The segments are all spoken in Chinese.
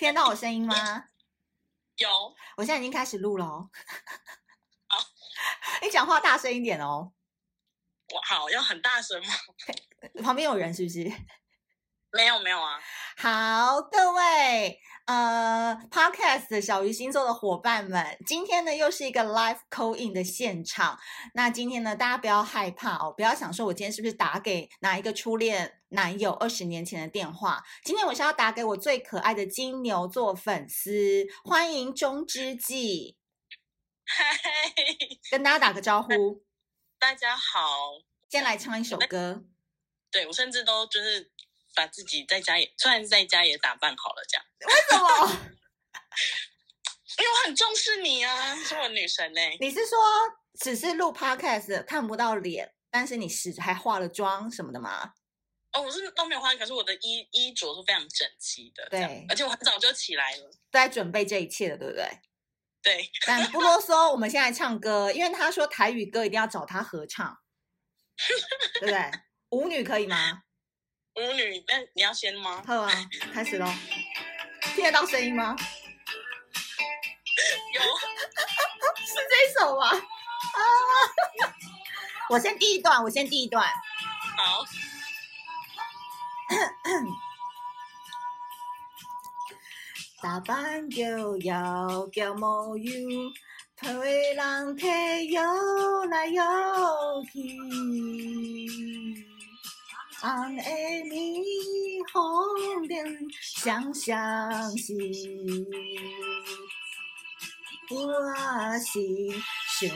听得到我声音吗？有，我现在已经开始录了哦。好，你讲话大声一点哦。我好，要很大声吗？旁边有人是不是？没有，没有啊。好，各位。呃、uh，Podcast 的小鱼星座的伙伴们，今天呢又是一个 live call in 的现场。那今天呢，大家不要害怕哦，不要想说我今天是不是打给哪一个初恋男友二十年前的电话。今天我是要打给我最可爱的金牛座粉丝，欢迎中之纪。嗨，跟大家打个招呼。大家好。先来唱一首歌。对，我甚至都就是。把自己在家也，虽然在家也打扮好了，这样。为什么？因为我很重视你啊，是我女神呢、欸。你是说只是录 podcast 看不到脸，但是你是还化了妆什么的吗？哦，我是都没有换，可是我的衣衣着是非常整齐的。对，而且我很早就起来了，在准备这一切的，对不对？对。但不啰嗦，我们现在唱歌，因为他说台语歌一定要找他合唱，对不对？舞女可以吗？舞女，那你要先吗？好啊，开始喽！听得到声音吗？有，是这首吗？啊！我先第一段，我先第一段。好。打扮就要叫模样，陪人体游来游去。红的霓虹灯，闪闪是我是兄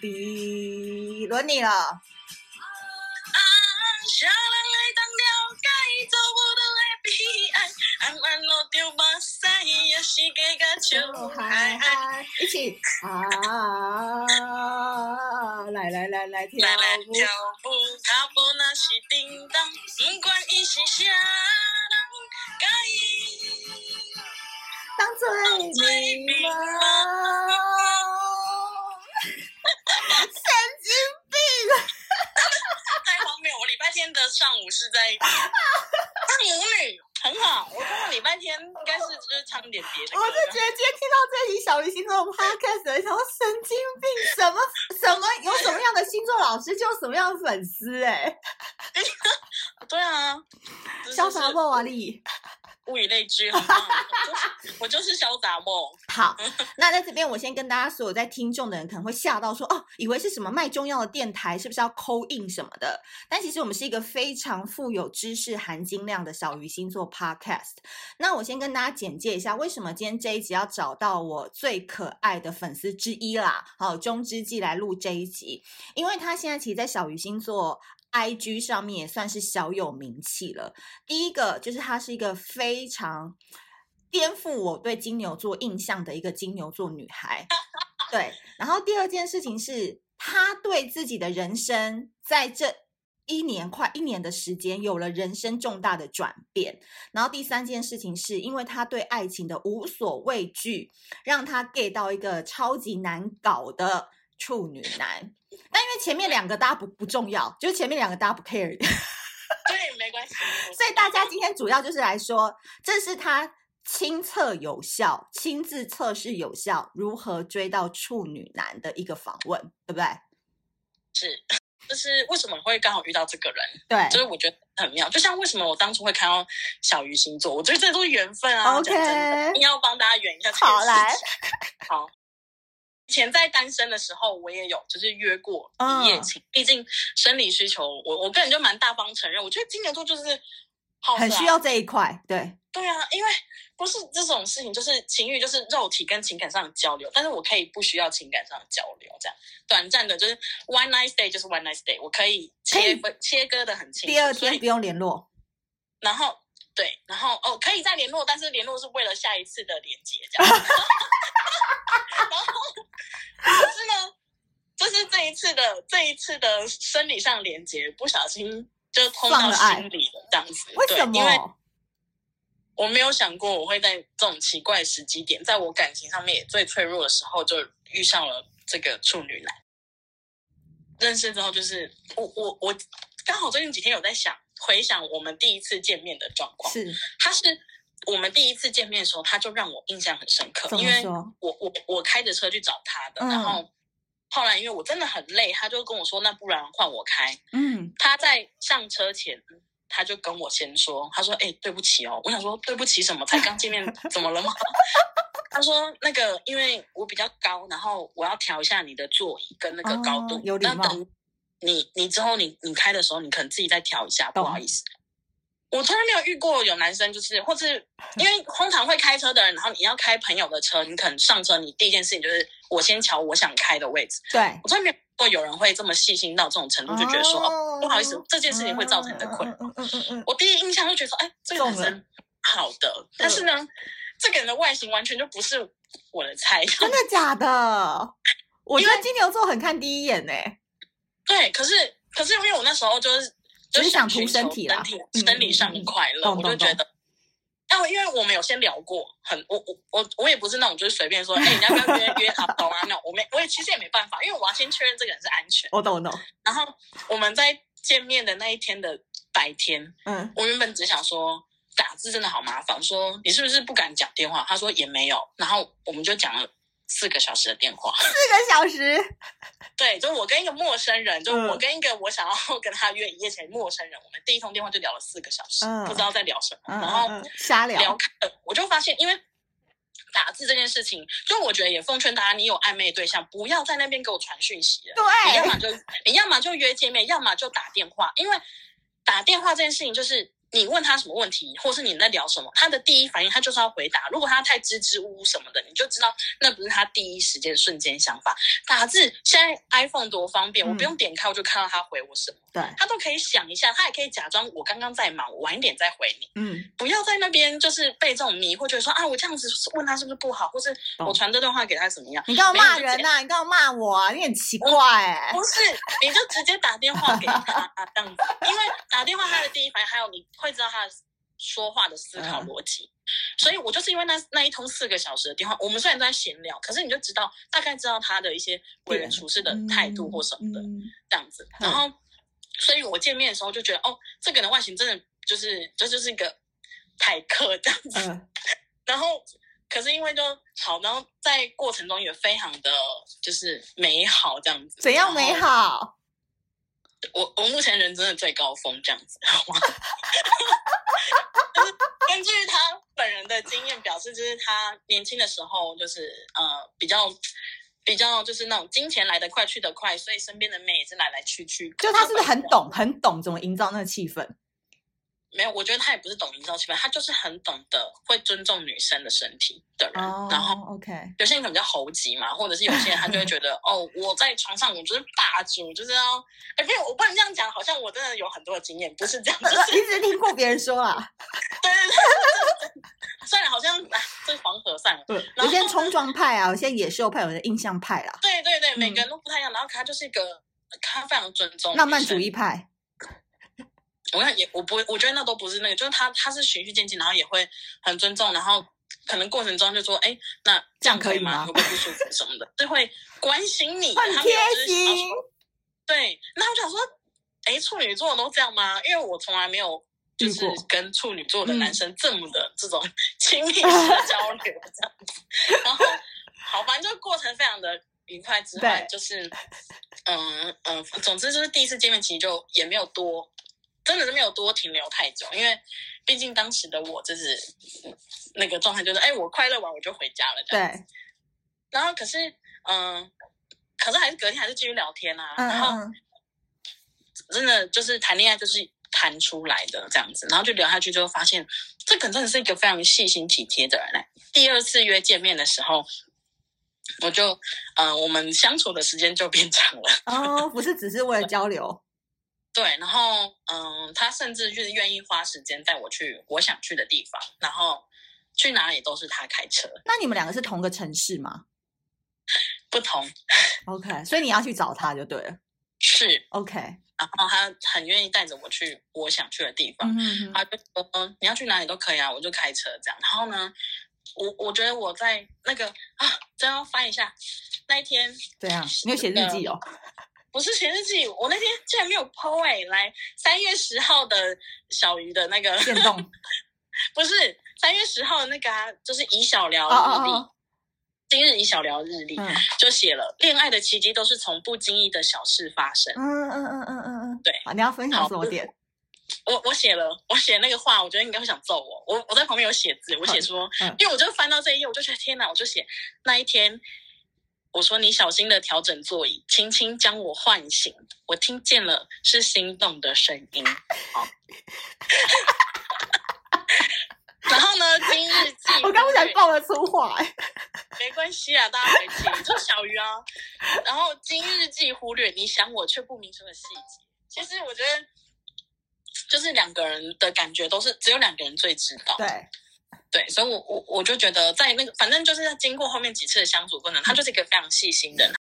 弟。轮你了。啊，啥人来当了解做我的来悲哀，暗暗落着目屎，也是加个笑嗨嗨。一起啊！来来来来跳舞。来来跳舞是叮当，不管伊是啥人，甲伊当作美梦。神经病！太荒谬！我礼拜天的上午是在当舞女。很好，我觉得礼拜天应该是就是唱点别的歌。我就觉得今天听到这集小鱼星座 podcast 的时候，神经病，什么什么有什么样的星座老师就有什么样的粉丝哎、欸。对啊，潇洒不华丽。物以类聚，我就是潇洒梦。好，那在这边，我先跟大家所有在听众的人可能会吓到说，哦，以为是什么卖中药的电台，是不是要 call in 什么的？但其实我们是一个非常富有知识含金量的小鱼星座 podcast。那我先跟大家简介一下，为什么今天这一集要找到我最可爱的粉丝之一啦，好，中之纪来录这一集，因为他现在其实，在小鱼星座。IG 上面也算是小有名气了。第一个就是她是一个非常颠覆我对金牛座印象的一个金牛座女孩，对。然后第二件事情是，她对自己的人生在这一年快一年的时间有了人生重大的转变。然后第三件事情是因为她对爱情的无所畏惧，让她 get 到一个超级难搞的处女男。但因为前面两个大家不不重要，就是前面两个大家不 care，对，没关系。所以大家今天主要就是来说，这是他亲测有效、亲自测试有效，如何追到处女男的一个访问，对不对？是，就是为什么会刚好遇到这个人？对，就是我觉得很妙。就像为什么我当初会看到小鱼星座，我觉得这都是缘分啊。OK，一定要帮大家圆一下。好来，好。以前在单身的时候，我也有就是约过一夜情。毕、嗯、竟生理需求，我我个人就蛮大方承认。我觉得金牛座就是好、啊、很需要这一块，对对啊，因为不是这种事情，就是情欲，就是肉体跟情感上的交流。但是我可以不需要情感上的交流，这样短暂的，就是 one night stay 就是 one night stay，我可以切分切割的很清楚。第二天不用联络，然后对，然后哦可以再联络，但是联络是为了下一次的连接，这样。然后，可是呢，就是这一次的这一次的生理上连接，不小心就通到心里了，这样子。为什么？因为我没有想过我会在这种奇怪的时机点，在我感情上面也最脆弱的时候，就遇上了这个处女男。认识之后，就是我我我刚好最近几天有在想回想我们第一次见面的状况，是，他是。我们第一次见面的时候，他就让我印象很深刻，因为我我我开着车去找他的，嗯、然后后来因为我真的很累，他就跟我说：“那不然换我开。”嗯，他在上车前，他就跟我先说：“他说，哎、欸，对不起哦。”我想说：“对不起什么？才刚见面，怎么了吗？”他说：“那个，因为我比较高，然后我要调一下你的座椅跟那个高度。哦、有礼貌。那等你你之后你你开的时候，你可能自己再调一下，不好意思。”我从来没有遇过有男生，就是或是因为通常会开车的人，然后你要开朋友的车，你可能上车，你第一件事情就是我先瞧我想开的位置。对，我从来没有过有人会这么细心到这种程度，就觉得说哦，哦，不好意思，这件事情会造成你的困扰。嗯嗯嗯嗯。我第一印象就觉得说，哎，这个男生好的，但是呢，这个人的外形完全就不是我的菜。真的假的？我觉得金牛座很看第一眼呢。对，可是可是因为我那时候就是。就是想图身体啦，生理上的快乐，我就觉得，啊，因为我们有先聊过，很，我我我我也不是那种就是随便说，哎，你要不要约 约他懂啊？那我没，我也其实也没办法，因为我要先确认这个人是安全。我懂我懂。然后我们在见面的那一天的白天，嗯，我原本只想说打字真的好麻烦，说你是不是不敢讲电话？他说也没有，然后我们就讲了。四个小时的电话，四个小时，对，就我跟一个陌生人，就我跟一个我想要 跟他约一夜情的陌生人，我们第一通电话就聊了四个小时，嗯、不知道在聊什么，嗯、然后瞎聊。聊我就发现，因为打字这件事情，就我觉得也奉劝大家，你有暧昧对象，不要在那边给我传讯息了，对，你要么就你要么就约见面，要么就打电话，因为打电话这件事情就是。你问他什么问题，或是你在聊什么，他的第一反应他就是要回答。如果他太支支吾吾什么的，你就知道那不是他第一时间瞬间想法。打字现在 iPhone 多方便，嗯、我不用点开我就看到他回我什么，对，他都可以想一下，他也可以假装我刚刚在忙，我晚一点再回你。嗯，不要在那边就是被这种迷惑，觉得说啊，我这样子问他是不是不好，或是我传这段话给他怎么样？你干嘛骂人呐、啊？你干嘛骂我啊？你很奇怪哎、欸。不是，你就直接打电话给他这样子，因为打电话他的第一反应还有你。会知道他说话的思考逻辑，嗯、所以我就是因为那那一通四个小时的电话，我们虽然都在闲聊，可是你就知道大概知道他的一些为人处事的态度或什么的、嗯、这样子。然后，所以我见面的时候就觉得，哦，这个人的外形真的就是这就，就是一个台客这样子。嗯、然后，可是因为就好，然后在过程中也非常的就是美好这样子。怎样美好？我我目前人真的最高峰这样子，好吗？就是根据他本人的经验表示，就是他年轻的时候，就是呃比较比较就是那种金钱来得快去得快，所以身边的妹也是来来去去。就他是不是很懂很懂怎么营造那个气氛？没有，我觉得他也不是懂营造气氛，他就是很懂得会尊重女生的身体的人。Oh, 然后，OK，有些人可能比较猴急嘛，或者是有些人他就会觉得，哦，我在床上我就是霸主，就是要，哎，不，我不能这样讲，好像我真的有很多的经验，不是这样，就是一直听过别人说啊。对 对对，算了，好像啊，这是黄河算了。对，有些冲撞派啊，有些野兽派，有些印象派啊。对对对，每个人都不太一样。然后他就是一个，他非常尊重浪漫主义派。我看也，我不会，我觉得那都不是那个，就是他，他是循序渐进，然后也会很尊重，然后可能过程中就说，哎，那这样可以吗？会不会不舒服什么的？就会关心你，很贴心。对，那我想说，哎，处女座都这样吗？因为我从来没有就是跟处女座的男生这么的这种 亲密式 的交流这样子。然后，好，反正就过程非常的愉快之外，就是，嗯嗯，总之就是第一次见面，其实就也没有多。真的是没有多停留太久，因为毕竟当时的我就是那个状态，就是哎，我快乐完我就回家了。对。然后可是，嗯，可是还是隔天还是继续聊天啊。嗯、然后真的就是谈恋爱就是谈出来的这样子，然后就聊下去之后发现，这个真的是一个非常细心体贴的人嘞。第二次约见面的时候，我就嗯，我们相处的时间就变长了。哦，不是只是为了交流。对，然后嗯，他甚至就是愿意花时间带我去我想去的地方，然后去哪里都是他开车。那你们两个是同个城市吗？不同。OK，所以你要去找他就对了。是 OK，然后他很愿意带着我去我想去的地方。嗯哼，他就说，嗯，你要去哪里都可以啊，我就开车这样。然后呢，我我觉得我在那个啊，真要翻一下那一天。对啊，你有写日记哦。不是写日记，我那天竟然没有 po 哎、欸，来三月十号的小鱼的那个限动，不是三月十号的那个啊，就是以小聊日历。Oh, oh, oh. 今日以小聊日历、嗯、就写了，恋爱的奇迹都是从不经意的小事发生。嗯嗯嗯嗯嗯嗯，对。好，你要分享什么点？我我写了，我写那个话，我觉得应该会想揍我。我我在旁边有写字，我写说，嗯、因为我就翻到这一页，我就觉得天哪，我就写那一天，我说你小心的调整座椅，轻轻将我唤醒，我听见了是心动的声音。好。然后呢？今日记，我刚不想爆了粗话，哎，没关系啊，大家没听，就小鱼啊。然后今日记忽略你想我却不明说的细节。其实我觉得，就是两个人的感觉都是只有两个人最知道。对，对，所以我我我就觉得，在那个反正就是经过后面几次的相处过程，他就是一个非常细心的人。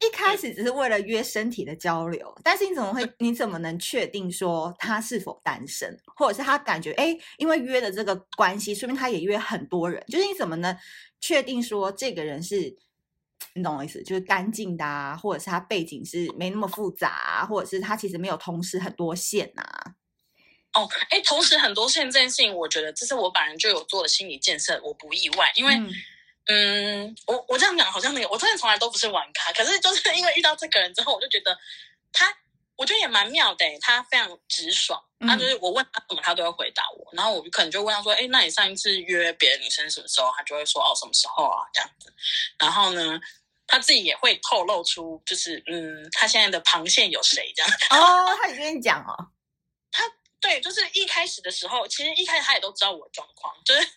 一开始只是为了约身体的交流，但是你怎么会？你怎么能确定说他是否单身，或者是他感觉哎，因为约的这个关系，说明他也约很多人，就是你怎么能确定说这个人是，你懂我意思，就是干净的啊，或者是他背景是没那么复杂啊，或者是他其实没有同时很多线呐？哦，哎，同时很多现这件事情，我觉得这是我本人就有做的心理建设，我不意外，因为。嗯嗯，我我这样讲好像那个，我真的从来都不是玩咖，可是就是因为遇到这个人之后，我就觉得他，我觉得也蛮妙的，他非常直爽，他就是我问他什么，他都会回答我，然后我可能就问他说，哎，那你上一次约别的女生什么时候？他就会说，哦，什么时候啊，这样子，然后呢，他自己也会透露出，就是嗯，他现在的螃蟹有谁这样？哦，他也跟你讲哦，他对，就是一开始的时候，其实一开始他也都知道我的状况，就是。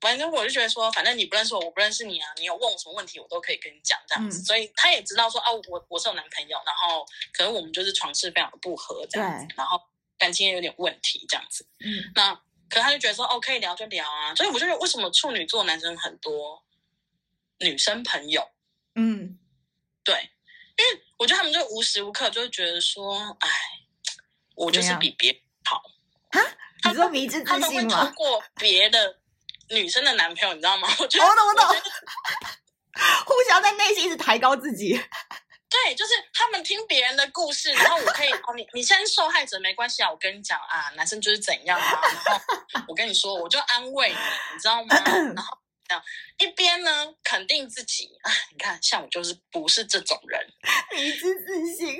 反正我就觉得说，反正你不认识我，我不认识你啊。你有问我什么问题，我都可以跟你讲这样子。嗯、所以他也知道说，啊，我我是有男朋友，然后可能我们就是床事非常的不合这样子，然后感情也有点问题这样子。嗯，那可他就觉得说，哦，可以聊就聊啊。所以我就觉得，为什么处女座男生很多女生朋友？嗯，对，因为我觉得他们就无时无刻就会觉得说，哎，我就是比别人好啊。你说迷之自信吗？过别的。女生的男朋友，你知道吗？我觉得，我懂，我懂。互相在内心一直抬高自己。对，就是他们听别人的故事，然后我可以，哦，你你先受害者没关系啊，我跟你讲啊，男生就是怎样啊，然后我跟你说，我就安慰你，你知道吗？然后这样一边呢肯定自己啊，你看，像我就是不是这种人，迷之自信。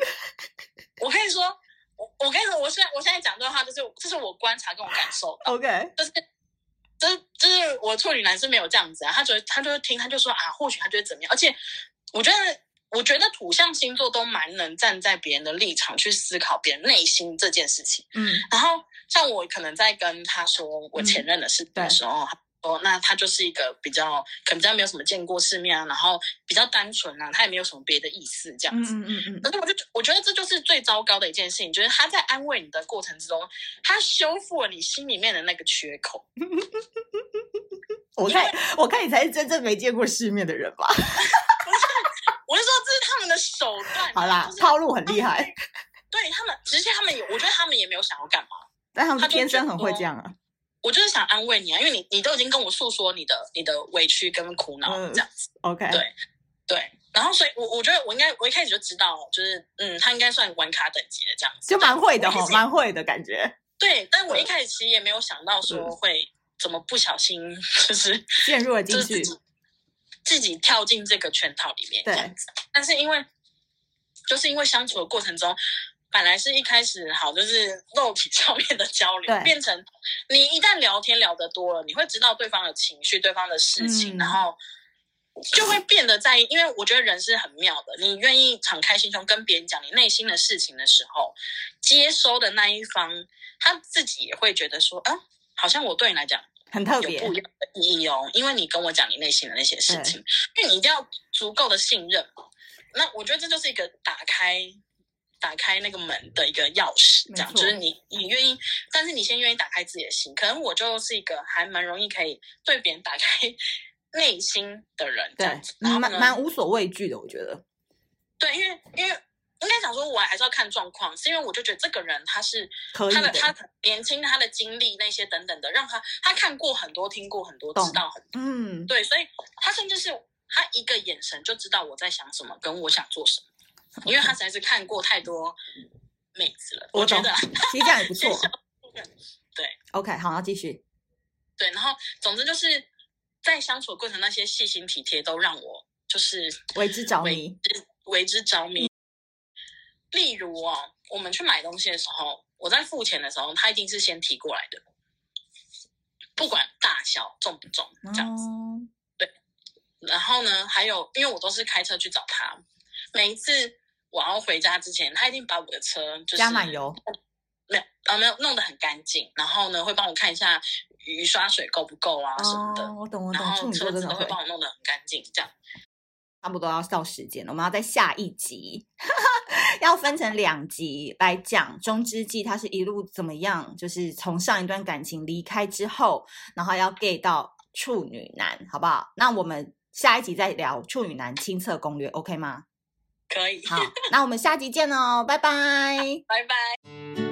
我可以说，我我跟你说，我现在我现在讲这话，就是这是我观察跟我感受的，OK，就是。就是就是我处女男是没有这样子啊，他觉得他就会听，他就说啊，或许他觉得怎么样？而且我觉得，我觉得土象星座都蛮能站在别人的立场去思考别人内心这件事情。嗯，然后像我可能在跟他说我前任的事的时候。嗯哦，那他就是一个比较可能比较没有什么见过世面啊，然后比较单纯啊，他也没有什么别的意思这样子。嗯嗯嗯。可是我就我觉得这就是最糟糕的一件事情，就是他在安慰你的过程之中，他修复了你心里面的那个缺口。我看我看你才是真正没见过世面的人吧？不是，我是说这是他们的手段。好啦，套路很厉害。对他们，其实他们也，我觉得他们也没有想要干嘛，但他们天生很会这样啊。我就是想安慰你啊，因为你你都已经跟我诉说你的你的委屈跟苦恼这样子。嗯、OK，对对，然后所以我，我我觉得我应该我一开始就知道，就是嗯，他应该算玩卡等级的这样子，就蛮会的哈，蛮会的感觉。对，但我一开始其实也没有想到说会怎么不小心 就是陷入了进去，自己跳进这个圈套里面这样子。对但是因为就是因为相处的过程中。本来是一开始好，就是肉体上面的交流，变成你一旦聊天聊得多了，你会知道对方的情绪、对方的事情，嗯、然后就会变得在意。因为我觉得人是很妙的，你愿意敞开心胸跟别人讲你内心的事情的时候，接收的那一方他自己也会觉得说，啊，好像我对你来讲很特别，有不一样的意义哦，因为你跟我讲你内心的那些事情，因为你一定要足够的信任。那我觉得这就是一个打开。打开那个门的一个钥匙，这样就是你，你愿意，但是你先愿意打开自己的心。可能我就是一个还蛮容易可以对别人打开内心的人，这样子，蛮蛮无所畏惧的，我觉得。对，因为因为应该讲说，我还是要看状况，是因为我就觉得这个人他是他的他年轻，他的经历那些等等的，让他他看过很多，听过很多，知道很多，嗯，对，所以他甚至是他一个眼神就知道我在想什么，跟我想做什么。因为他实在是看过太多妹子了，我，我觉得 其实这样也不错。对，OK，好，那继续。对，然后总之就是在相处的过程，那些细心体贴都让我就是为之着迷，为之着迷。例如哦，我们去买东西的时候，我在付钱的时候，他一定是先提过来的，不管大小重不重，这样子。哦、对，然后呢，还有因为我都是开车去找他，每一次我要回家之前，他一定把我的车就是加满油。没有啊，没有弄得很干净，然后呢，会帮我看一下雨刷水够不够啊什么的。哦，我懂，我懂。然后车子都会帮我弄得很干净，这样。差不多要到时间了，我们要在下一集，要分成两集来讲中之纪，他是一路怎么样，就是从上一段感情离开之后，然后要 gay 到处女男，好不好？那我们下一集再聊处女男亲测攻略，OK 吗？可以。好，那我们下集见哦，拜拜，拜拜。